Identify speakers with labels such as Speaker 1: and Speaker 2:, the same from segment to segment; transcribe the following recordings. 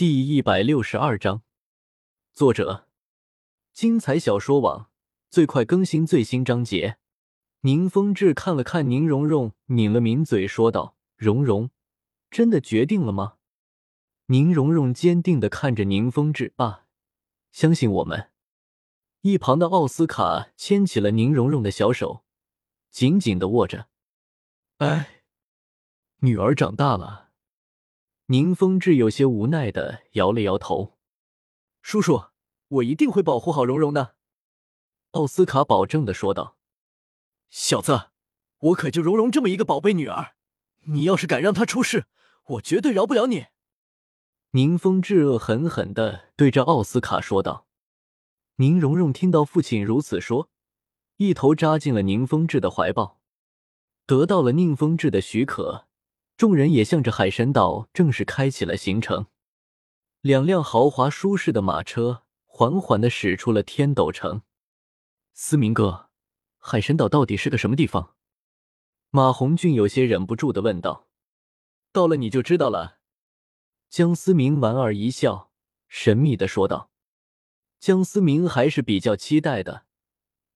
Speaker 1: 第一百六十二章，作者：精彩小说网，最快更新最新章节。宁风致看了看宁荣荣，抿了抿嘴，说道：“荣荣，真的决定了吗？”宁荣荣坚定的看着宁风致：“爸，相信我们。”一旁的奥斯卡牵起了宁荣荣的小手，紧紧的握着。哎，女儿长大了。宁风致有些无奈的摇了摇头：“叔叔，我一定会保护好蓉蓉的。”奥斯卡保证的说道：“
Speaker 2: 小子，我可就蓉蓉这么一个宝贝女儿，你要是敢让她出事，我绝对饶不了你。”
Speaker 1: 宁风致恶狠狠的对着奥斯卡说道。宁荣荣听到父亲如此说，一头扎进了宁风致的怀抱，得到了宁风致的许可。众人也向着海神岛正式开启了行程。两辆豪华舒适的马车缓缓的驶出了天斗城。思明哥，海神岛到底是个什么地方？马红俊有些忍不住的问道。
Speaker 2: 到了你就知道了。
Speaker 1: 江思明莞尔一笑，神秘的说道。江思明还是比较期待的，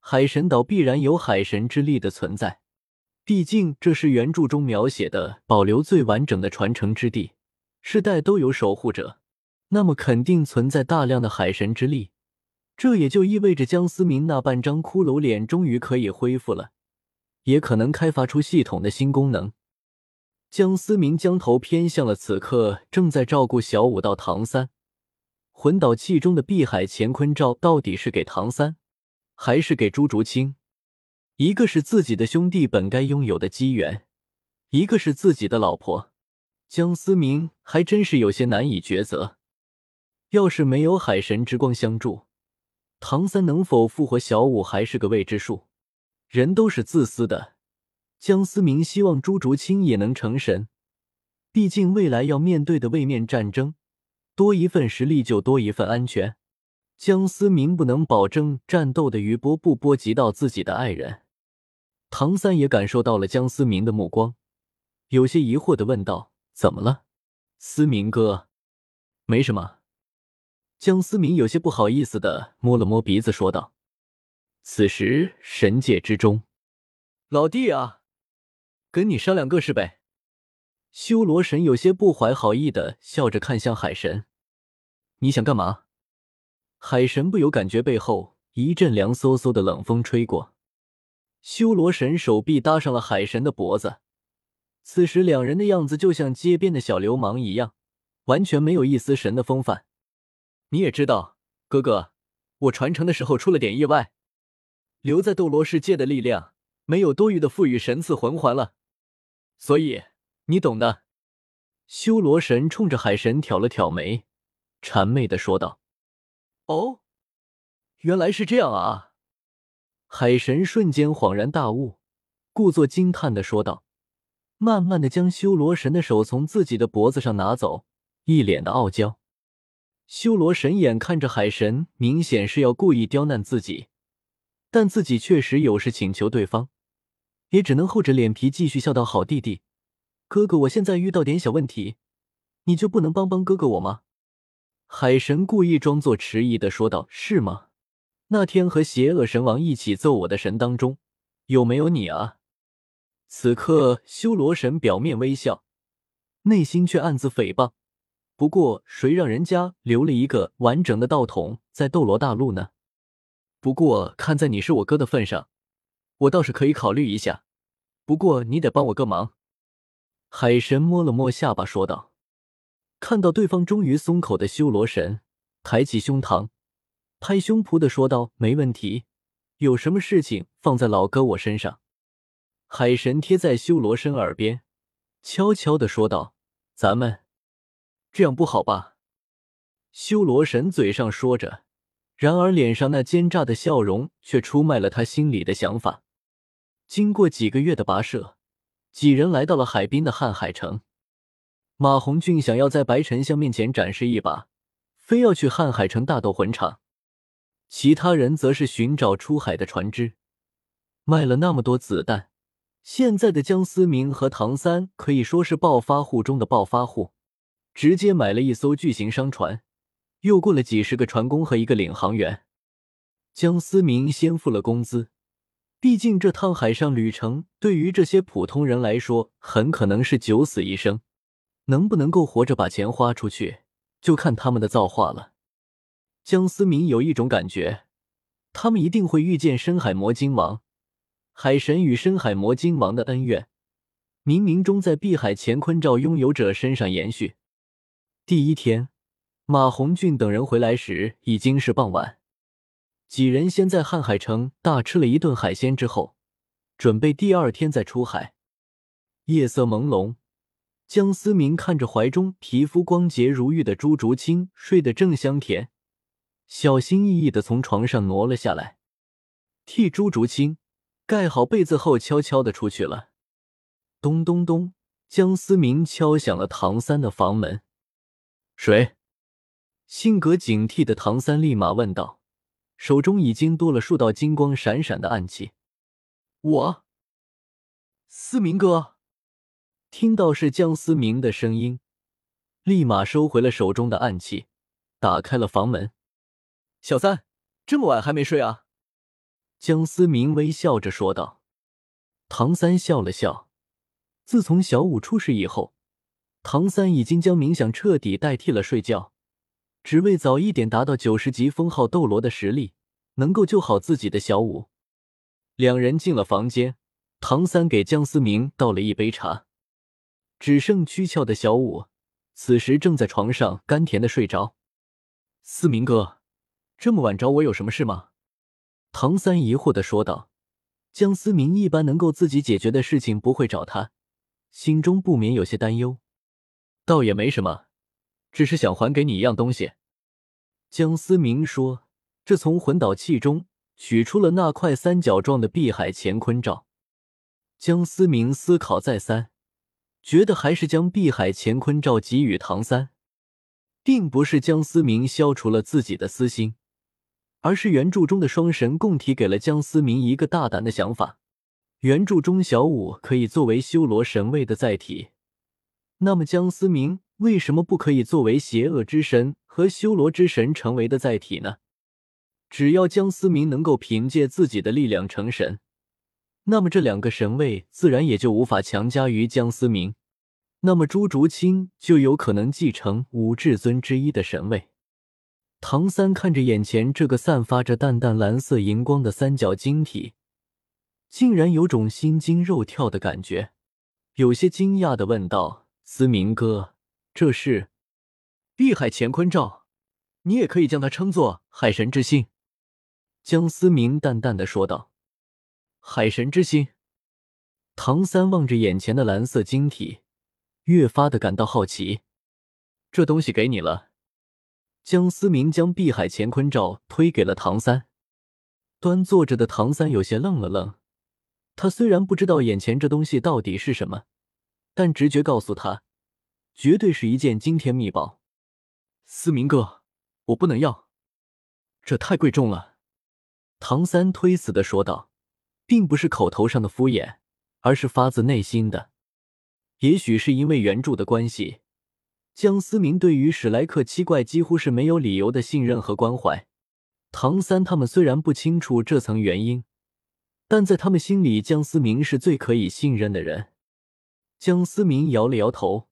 Speaker 1: 海神岛必然有海神之力的存在。毕竟这是原著中描写的保留最完整的传承之地，世代都有守护者，那么肯定存在大量的海神之力。这也就意味着江思明那半张骷髅脸终于可以恢复了，也可能开发出系统的新功能。江思明将头偏向了此刻正在照顾小舞道唐三。魂导器中的碧海乾坤罩到底是给唐三，还是给朱竹清？一个是自己的兄弟本该拥有的机缘，一个是自己的老婆江思明，还真是有些难以抉择。要是没有海神之光相助，唐三能否复活小舞还是个未知数。人都是自私的，江思明希望朱竹清也能成神，毕竟未来要面对的位面战争，多一份实力就多一份安全。江思明不能保证战斗的余波不波及到自己的爱人。唐三也感受到了江思明的目光，有些疑惑的问道：“怎么了，思明哥？”“没什么。”江思明有些不好意思的摸了摸鼻子，说道。此时神界之中，
Speaker 2: 老弟啊，跟你商量个事呗。
Speaker 1: 修罗神有些不怀好意的笑着看向海神：“你想干嘛？”海神不由感觉背后一阵凉飕飕的冷风吹过。修罗神手臂搭上了海神的脖子，此时两人的样子就像街边的小流氓一样，完全没有一丝神的风范。
Speaker 2: 你也知道，哥哥，我传承的时候出了点意外，留在斗罗世界的力量没有多余的赋予神赐魂环了，所以你懂的。
Speaker 1: 修罗神冲着海神挑了挑眉，谄媚的说道：“
Speaker 2: 哦，原来是这样啊。”
Speaker 1: 海神瞬间恍然大悟，故作惊叹的说道，慢慢的将修罗神的手从自己的脖子上拿走，一脸的傲娇。修罗神眼看着海神明显是要故意刁难自己，但自己确实有事请求对方，也只能厚着脸皮继续笑道：“好弟弟，哥哥，我现在遇到点小问题，你就不能帮帮哥哥我吗？”海神故意装作迟疑的说道：“是吗？”那天和邪恶神王一起揍我的神当中，有没有你啊？此刻修罗神表面微笑，内心却暗自诽谤。不过谁让人家留了一个完整的道统在斗罗大陆呢？不过看在你是我哥的份上，我倒是可以考虑一下。不过你得帮我个忙。海神摸了摸下巴说道。看到对方终于松口的修罗神，抬起胸膛。拍胸脯的说道：“没问题，有什么事情放在老哥我身上。”海神贴在修罗神耳边，悄悄的说道：“咱们这样不好吧？”修罗神嘴上说着，然而脸上那奸诈的笑容却出卖了他心里的想法。经过几个月的跋涉，几人来到了海滨的瀚海城。马红俊想要在白沉香面前展示一把，非要去瀚海城大斗魂场。其他人则是寻找出海的船只，卖了那么多子弹，现在的江思明和唐三可以说是暴发户中的暴发户。直接买了一艘巨型商船，又雇了几十个船工和一个领航员。江思明先付了工资，毕竟这趟海上旅程对于这些普通人来说，很可能是九死一生，能不能够活着把钱花出去，就看他们的造化了。江思明有一种感觉，他们一定会遇见深海魔晶王。海神与深海魔晶王的恩怨，冥冥中在碧海乾坤罩拥有者身上延续。第一天，马红俊等人回来时已经是傍晚。几人先在瀚海城大吃了一顿海鲜之后，准备第二天再出海。夜色朦胧，江思明看着怀中皮肤光洁如玉的朱竹清睡得正香甜，小心翼翼的从床上挪了下来，替朱竹清盖好被子后，悄悄的出去了。咚咚咚，江思明敲响了唐三的房门。
Speaker 2: 谁？
Speaker 1: 性格警惕的唐三立马问道。手中已经多了数道金光闪闪的暗器。
Speaker 2: 我，思明哥，
Speaker 1: 听到是江思明的声音，立马收回了手中的暗器，打开了房门。
Speaker 2: 小三，这么晚还没睡啊？
Speaker 1: 江思明微笑着说道。唐三笑了笑，自从小五出事以后，唐三已经将冥想彻底代替了睡觉。只为早一点达到九十级封号斗罗的实力，能够救好自己的小五。两人进了房间，唐三给江思明倒了一杯茶。只剩躯壳的小五，此时正在床上甘甜的睡着。
Speaker 2: 思明哥，这么晚找我有什么事吗？
Speaker 1: 唐三疑惑的说道。江思明一般能够自己解决的事情不会找他，心中不免有些担忧。
Speaker 2: 倒也没什么。只是想还给你一样东西。”
Speaker 1: 江思明说，“这从魂导器中取出了那块三角状的碧海乾坤罩。”江思明思考再三，觉得还是将碧海乾坤罩给予唐三，并不是江思明消除了自己的私心，而是原著中的双神共体给了江思明一个大胆的想法：原著中小舞可以作为修罗神位的载体，那么江思明。为什么不可以作为邪恶之神和修罗之神成为的载体呢？只要江思明能够凭借自己的力量成神，那么这两个神位自然也就无法强加于江思明。那么朱竹清就有可能继承五至尊之一的神位。唐三看着眼前这个散发着淡淡蓝色荧光的三角晶体，竟然有种心惊肉跳的感觉，有些惊讶的问道：“思明哥。”这是碧海乾坤罩，你也可以将它称作海神之心。”江思明淡淡的说道。“海神之心。”唐三望着眼前的蓝色晶体，越发的感到好奇。“这东西给你了。”江思明将碧海乾坤罩推给了唐三。端坐着的唐三有些愣了愣，他虽然不知道眼前这东西到底是什么，但直觉告诉他。绝对是一件惊天秘宝，思明哥，我不能要，这太贵重了。”唐三推辞的说道，并不是口头上的敷衍，而是发自内心的。也许是因为原著的关系，江思明对于史莱克七怪几乎是没有理由的信任和关怀。唐三他们虽然不清楚这层原因，但在他们心里，江思明是最可以信任的人。江思明摇了摇头。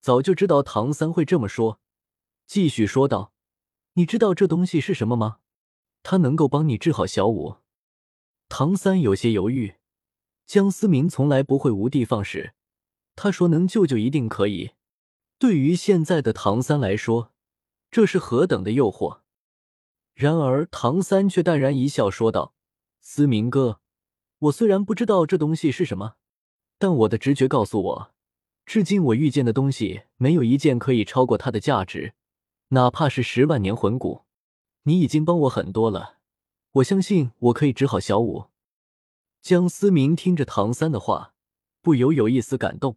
Speaker 1: 早就知道唐三会这么说，继续说道：“你知道这东西是什么吗？它能够帮你治好小五。”唐三有些犹豫。江思明从来不会无的放矢，他说能救就一定可以。对于现在的唐三来说，这是何等的诱惑。然而唐三却淡然一笑，说道：“思明哥，我虽然不知道这东西是什么，但我的直觉告诉我。”至今我遇见的东西，没有一件可以超过它的价值，哪怕是十万年魂骨。你已经帮我很多了，我相信我可以治好小五。江思明听着唐三的话，不由有一丝感动。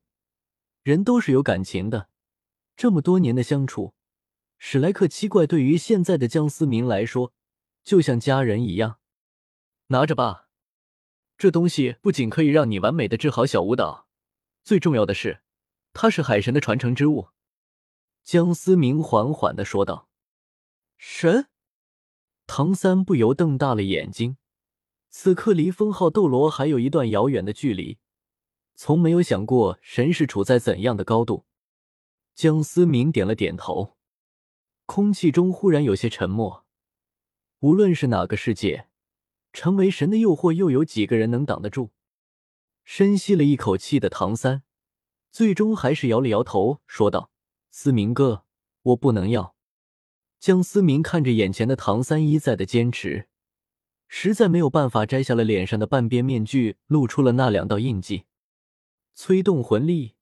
Speaker 1: 人都是有感情的，这么多年的相处，史莱克七怪对于现在的江思明来说，就像家人一样。拿着吧，这东西不仅可以让你完美的治好小舞蹈，最重要的是。它是海神的传承之物。江思明缓缓的说道：“
Speaker 2: 神。”
Speaker 1: 唐三不由瞪大了眼睛。此刻离封号斗罗还有一段遥远的距离，从没有想过神是处在怎样的高度。江思明点了点头，空气中忽然有些沉默。无论是哪个世界，成为神的诱惑，又有几个人能挡得住？深吸了一口气的唐三，最终还是摇了摇头，说道：“思明哥，我不能要。”江思明看着眼前的唐三一再的坚持。实在没有办法，摘下了脸上的半边面具，露出了那两道印记。催动魂力，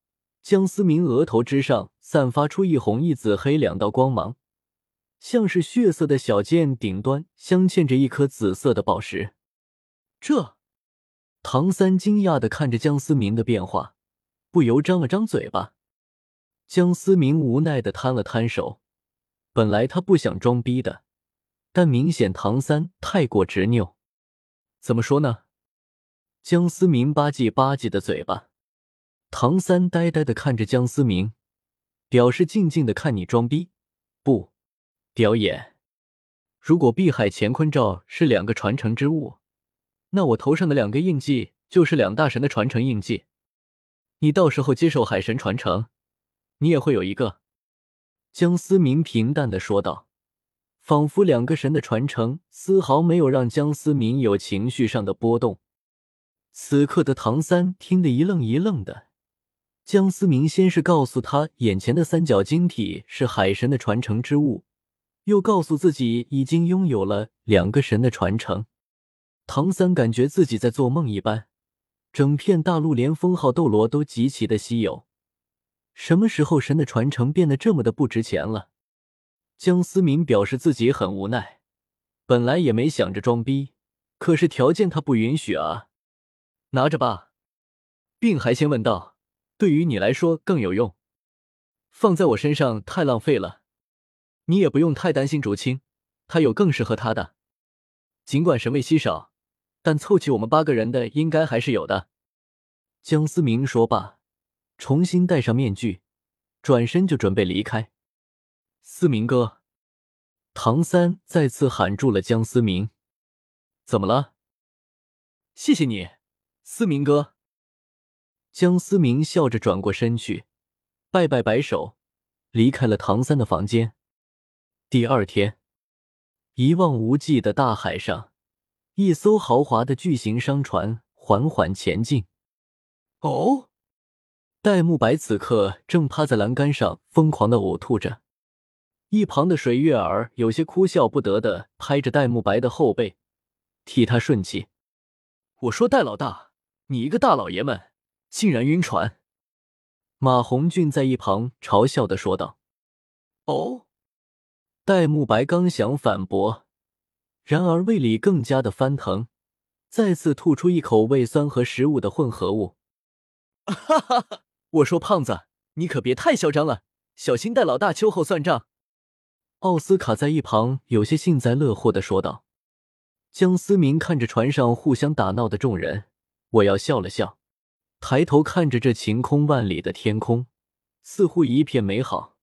Speaker 1: 江思明额头之上散发出一红一紫黑两道光芒，像是血色的小剑，顶端镶嵌着一颗紫色的宝石。这，唐三惊讶的看着江思明的变化，不由张了张嘴巴。江思明无奈的摊了摊手，本来他不想装逼的。但明显唐三太过执拗，怎么说呢？江思明吧唧吧唧的嘴巴，唐三呆呆的看着江思明，表示静静的看你装逼，不表演。如果碧海乾坤罩是两个传承之物，那我头上的两个印记就是两大神的传承印记。你到时候接受海神传承，你也会有一个。江思明平淡的说道。仿佛两个神的传承丝毫没有让江思明有情绪上的波动。此刻的唐三听得一愣一愣的。江思明先是告诉他眼前的三角晶体是海神的传承之物，又告诉自己已经拥有了两个神的传承。唐三感觉自己在做梦一般。整片大陆连封号斗罗都极其的稀有，什么时候神的传承变得这么的不值钱了？江思明表示自己很无奈，本来也没想着装逼，可是条件他不允许啊。
Speaker 2: 拿着吧，并还先问道：“对于你来说更有用，放在我身上太浪费了。你也不用太担心竹青，他有更适合他的。尽管神位稀少，但凑齐我们八个人的应该还是有的。”
Speaker 1: 江思明说罢，重新戴上面具，转身就准备离开。
Speaker 2: 思明哥，
Speaker 1: 唐三再次喊住了江思明。
Speaker 2: 怎么了？谢谢你，思明哥。
Speaker 1: 江思明笑着转过身去，摆摆摆手，离开了唐三的房间。第二天，一望无际的大海上，一艘豪华的巨型商船缓缓前进。
Speaker 2: 哦，
Speaker 1: 戴沐白此刻正趴在栏杆上疯狂的呕吐着。一旁的水月儿有些哭笑不得的拍着戴沐白的后背，替他顺气。
Speaker 2: 我说戴老大，你一个大老爷们竟然晕船！
Speaker 1: 马红俊在一旁嘲笑的说道。
Speaker 2: 哦，
Speaker 1: 戴沐白刚想反驳，然而胃里更加的翻腾，再次吐出一口胃酸和食物的混合物。
Speaker 2: 哈哈哈！我说胖子，你可别太嚣张了，小心戴老大秋后算账。
Speaker 1: 奥斯卡在一旁有些幸灾乐祸的说道：“江思明看着船上互相打闹的众人，我要笑了笑，抬头看着这晴空万里的天空，似乎一片美好。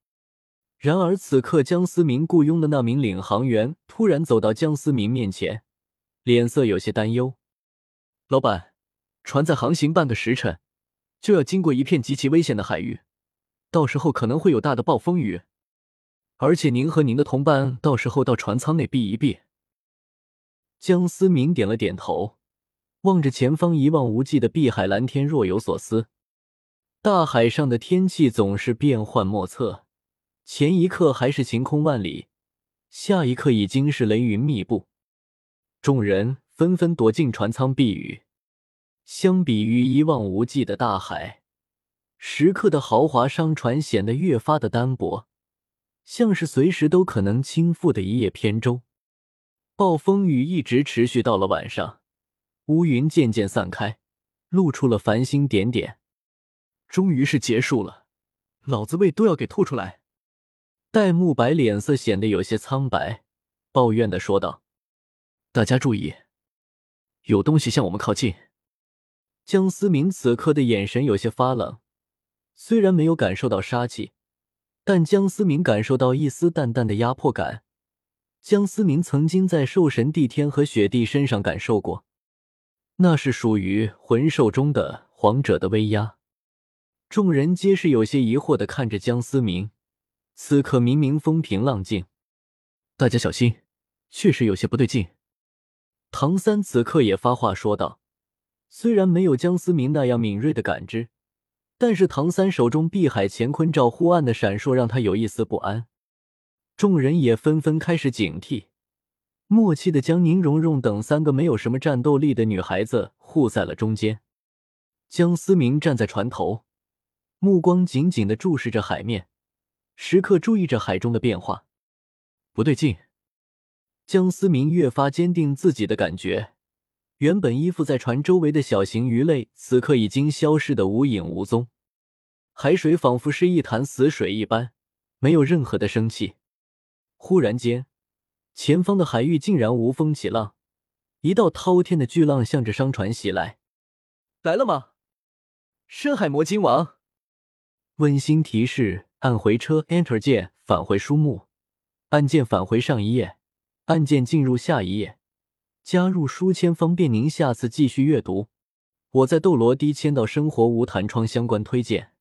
Speaker 1: 然而此刻，江思明雇佣的那名领航员突然走到江思明面前，脸色有些担忧：‘
Speaker 2: 老板，船在航行半个时辰，就要经过一片极其危险的海域，到时候可能会有大的暴风雨。’”而且您和您的同伴到时候到船舱内避一避。
Speaker 1: 江思明点了点头，望着前方一望无际的碧海蓝天，若有所思。大海上的天气总是变幻莫测，前一刻还是晴空万里，下一刻已经是雷云密布。众人纷纷躲进船舱避雨。相比于一望无际的大海，时刻的豪华商船显得越发的单薄。像是随时都可能倾覆的一叶扁舟。暴风雨一直持续到了晚上，乌云渐渐散开，露出了繁星点点。
Speaker 2: 终于是结束了，老子胃都要给吐出来。
Speaker 1: 戴沐白脸色显得有些苍白，抱怨的说道：“
Speaker 2: 大家注意，有东西向我们靠近。”
Speaker 1: 江思明此刻的眼神有些发冷，虽然没有感受到杀气。但江思明感受到一丝淡淡的压迫感。江思明曾经在兽神帝天和雪帝身上感受过，那是属于魂兽中的皇者的威压。众人皆是有些疑惑的看着江思明，此刻明明风平浪静，
Speaker 2: 大家小心，确实有些不对劲。
Speaker 1: 唐三此刻也发话说道：“虽然没有江思明那样敏锐的感知，但是唐三手中碧海乾坤罩忽暗的闪烁，让他有一丝不安。”众人也纷纷开始警惕，默契的将宁荣荣等三个没有什么战斗力的女孩子护在了中间。江思明站在船头，目光紧紧的注视着海面，时刻注意着海中的变化。
Speaker 2: 不对劲！
Speaker 1: 江思明越发坚定自己的感觉。原本依附在船周围的小型鱼类，此刻已经消失的无影无踪，海水仿佛是一潭死水一般，没有任何的生气。忽然间，前方的海域竟然无风起浪，一道滔天的巨浪向着商船袭来。
Speaker 2: 来了吗？深海魔金王。
Speaker 1: 温馨提示：按回车 Enter 键返回书目，按键返回上一页，按键进入下一页，加入书签方便您下次继续阅读。我在斗罗低签到生活无弹窗相关推荐。